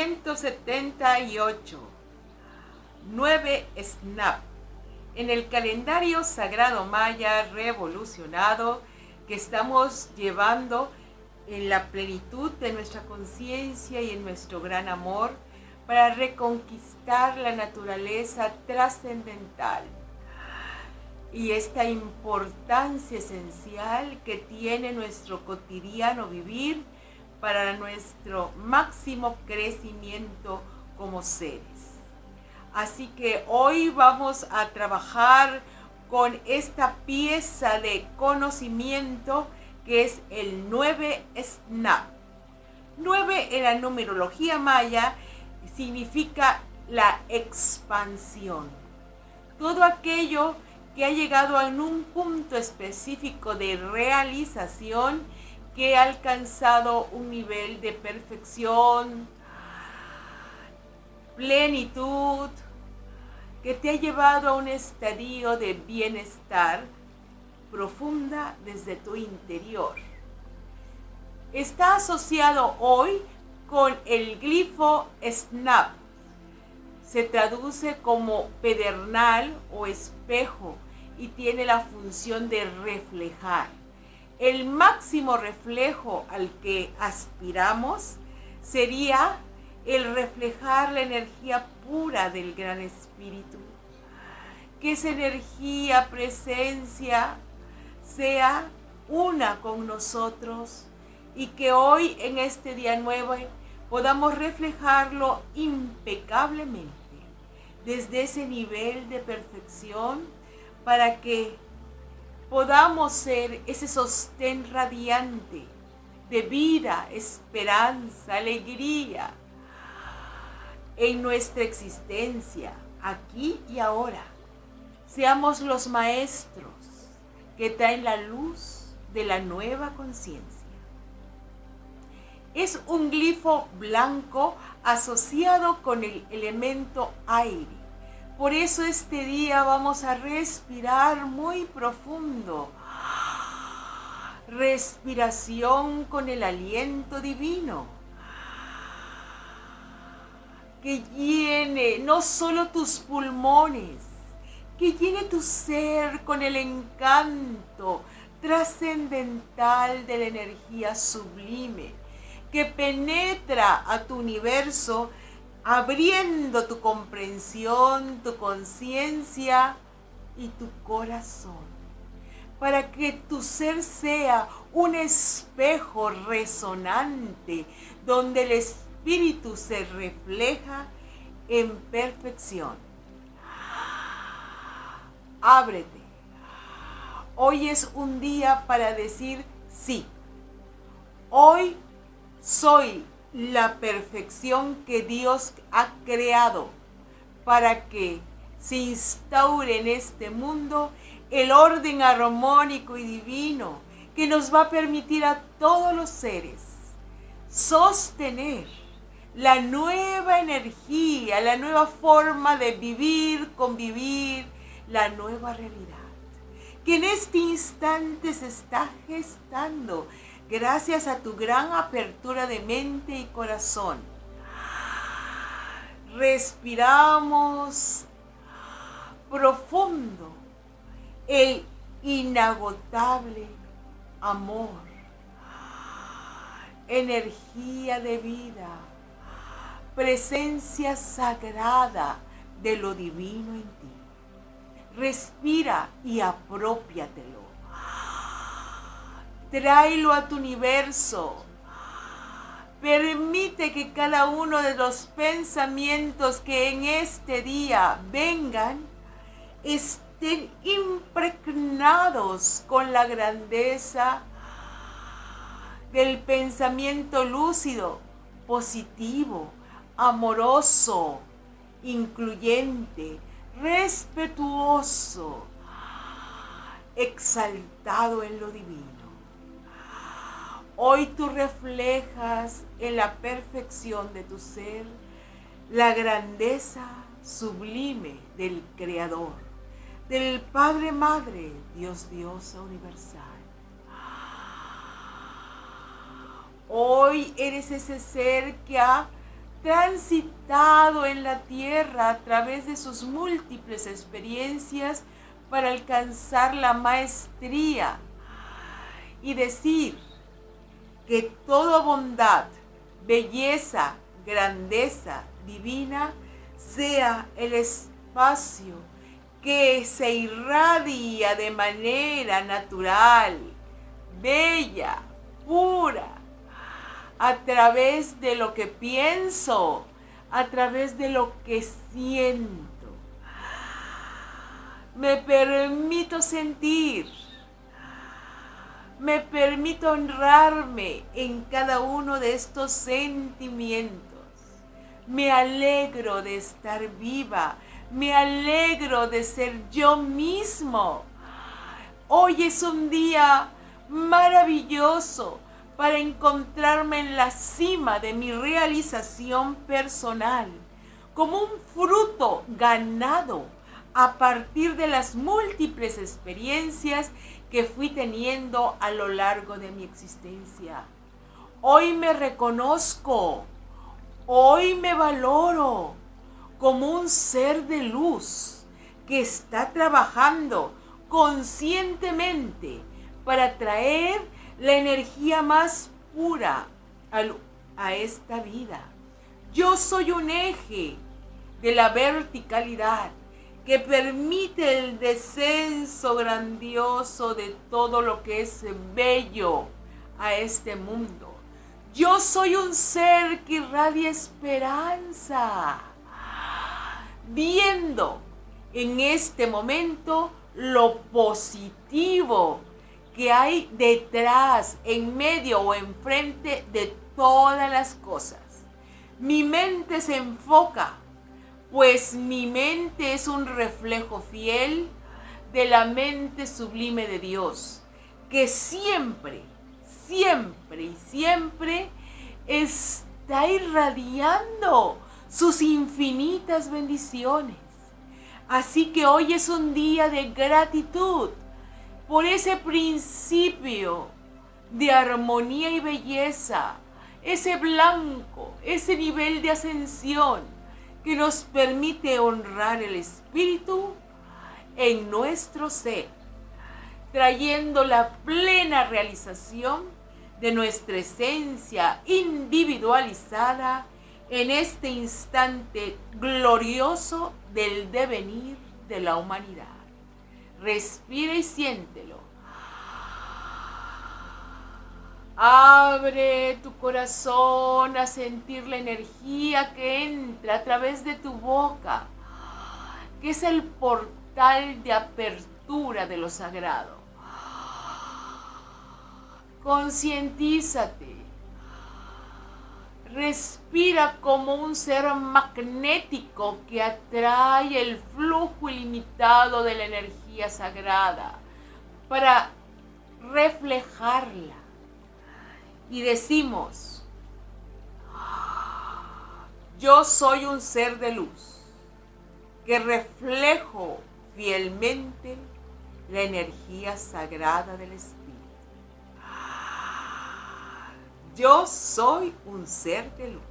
178. 9 Snap. En el calendario sagrado maya revolucionado que estamos llevando en la plenitud de nuestra conciencia y en nuestro gran amor para reconquistar la naturaleza trascendental y esta importancia esencial que tiene nuestro cotidiano vivir para nuestro máximo crecimiento como seres. Así que hoy vamos a trabajar con esta pieza de conocimiento que es el 9 SNAP. 9 en la numerología maya significa la expansión. Todo aquello que ha llegado a un punto específico de realización que ha alcanzado un nivel de perfección, plenitud, que te ha llevado a un estadio de bienestar profunda desde tu interior. Está asociado hoy con el glifo SNAP. Se traduce como pedernal o espejo y tiene la función de reflejar. El máximo reflejo al que aspiramos sería el reflejar la energía pura del Gran Espíritu. Que esa energía, presencia, sea una con nosotros y que hoy en este día nuevo podamos reflejarlo impecablemente desde ese nivel de perfección para que podamos ser ese sostén radiante de vida, esperanza, alegría en nuestra existencia, aquí y ahora. Seamos los maestros que traen la luz de la nueva conciencia. Es un glifo blanco asociado con el elemento aire por eso este día vamos a respirar muy profundo. Respiración con el aliento divino. Que llene no solo tus pulmones, que llene tu ser con el encanto trascendental de la energía sublime que penetra a tu universo abriendo tu comprensión, tu conciencia y tu corazón, para que tu ser sea un espejo resonante donde el espíritu se refleja en perfección. Ábrete. Hoy es un día para decir sí. Hoy soy la perfección que Dios ha creado para que se instaure en este mundo el orden armónico y divino que nos va a permitir a todos los seres sostener la nueva energía, la nueva forma de vivir, convivir, la nueva realidad que en este instante se está gestando gracias a tu gran apertura de mente y corazón. Respiramos profundo el inagotable amor, energía de vida, presencia sagrada de lo divino en ti. Respira y apropiatelo tráelo a tu universo. Permite que cada uno de los pensamientos que en este día vengan estén impregnados con la grandeza del pensamiento lúcido, positivo, amoroso, incluyente, respetuoso, exaltado en lo divino. Hoy tú reflejas en la perfección de tu ser la grandeza sublime del Creador, del Padre Madre, Dios Diosa Universal. Hoy eres ese ser que ha transitado en la tierra a través de sus múltiples experiencias para alcanzar la maestría y decir que toda bondad, belleza, grandeza divina sea el espacio que se irradia de manera natural, bella, pura, a través de lo que pienso, a través de lo que siento. Me permito sentir, me permito honrarme en cada uno de estos sentimientos. Me alegro de estar viva, me alegro de ser yo mismo. Hoy es un día maravilloso para encontrarme en la cima de mi realización personal, como un fruto ganado a partir de las múltiples experiencias que fui teniendo a lo largo de mi existencia. Hoy me reconozco, hoy me valoro, como un ser de luz que está trabajando conscientemente para traer la energía más pura a esta vida. Yo soy un eje de la verticalidad que permite el descenso grandioso de todo lo que es bello a este mundo. Yo soy un ser que irradia esperanza viendo en este momento lo positivo que hay detrás, en medio o enfrente de todas las cosas. Mi mente se enfoca, pues mi mente es un reflejo fiel de la mente sublime de Dios, que siempre, siempre y siempre está irradiando sus infinitas bendiciones. Así que hoy es un día de gratitud por ese principio de armonía y belleza, ese blanco, ese nivel de ascensión que nos permite honrar el espíritu en nuestro ser, trayendo la plena realización de nuestra esencia individualizada en este instante glorioso del devenir de la humanidad. Respira y siéntelo. Abre tu corazón a sentir la energía que entra a través de tu boca, que es el portal de apertura de lo sagrado. Concientízate Respira como un ser magnético que atrae el flujo ilimitado de la energía sagrada para reflejarla. Y decimos, yo soy un ser de luz que reflejo fielmente la energía sagrada del Espíritu. Yo soy un ser de luz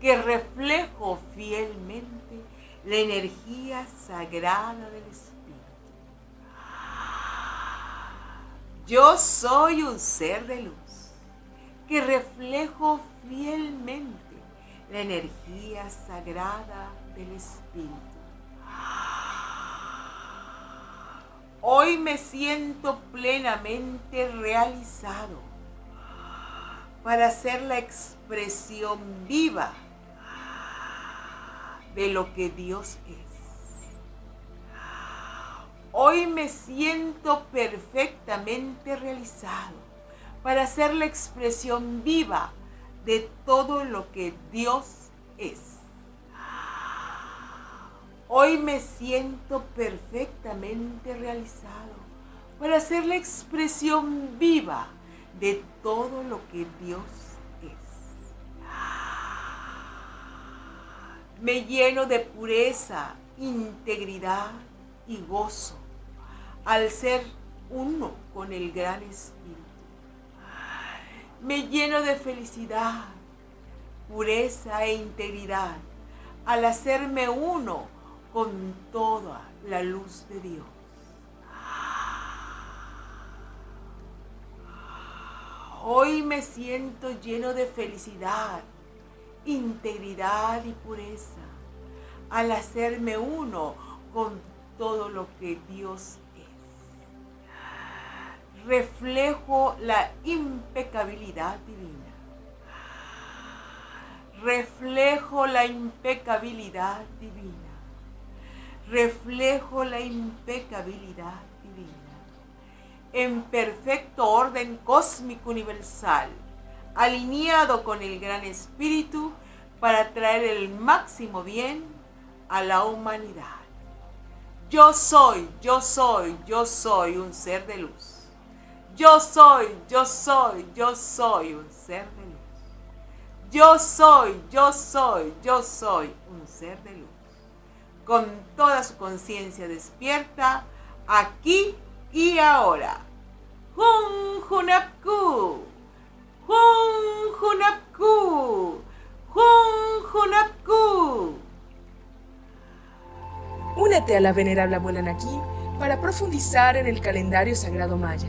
que reflejo fielmente la energía sagrada del Espíritu. Yo soy un ser de luz que reflejo fielmente la energía sagrada del Espíritu. Hoy me siento plenamente realizado para ser la expresión viva de lo que Dios es. Hoy me siento perfectamente realizado para ser la expresión viva de todo lo que Dios es. Hoy me siento perfectamente realizado para ser la expresión viva de todo lo que Dios es. Me lleno de pureza, integridad y gozo al ser uno con el gran Espíritu. Me lleno de felicidad, pureza e integridad al hacerme uno con toda la luz de Dios. Hoy me siento lleno de felicidad, integridad y pureza al hacerme uno con todo lo que Dios. Reflejo la impecabilidad divina. Reflejo la impecabilidad divina. Reflejo la impecabilidad divina. En perfecto orden cósmico universal, alineado con el gran espíritu para traer el máximo bien a la humanidad. Yo soy, yo soy, yo soy un ser de luz. Yo soy, yo soy, yo soy un ser de luz. Yo soy, yo soy, yo soy un ser de luz. Con toda su conciencia despierta, aquí y ahora. Hun Hunapku. Hun Hunapku. Hun Hunapku. Únete a la venerable abuela Naki para profundizar en el calendario sagrado maya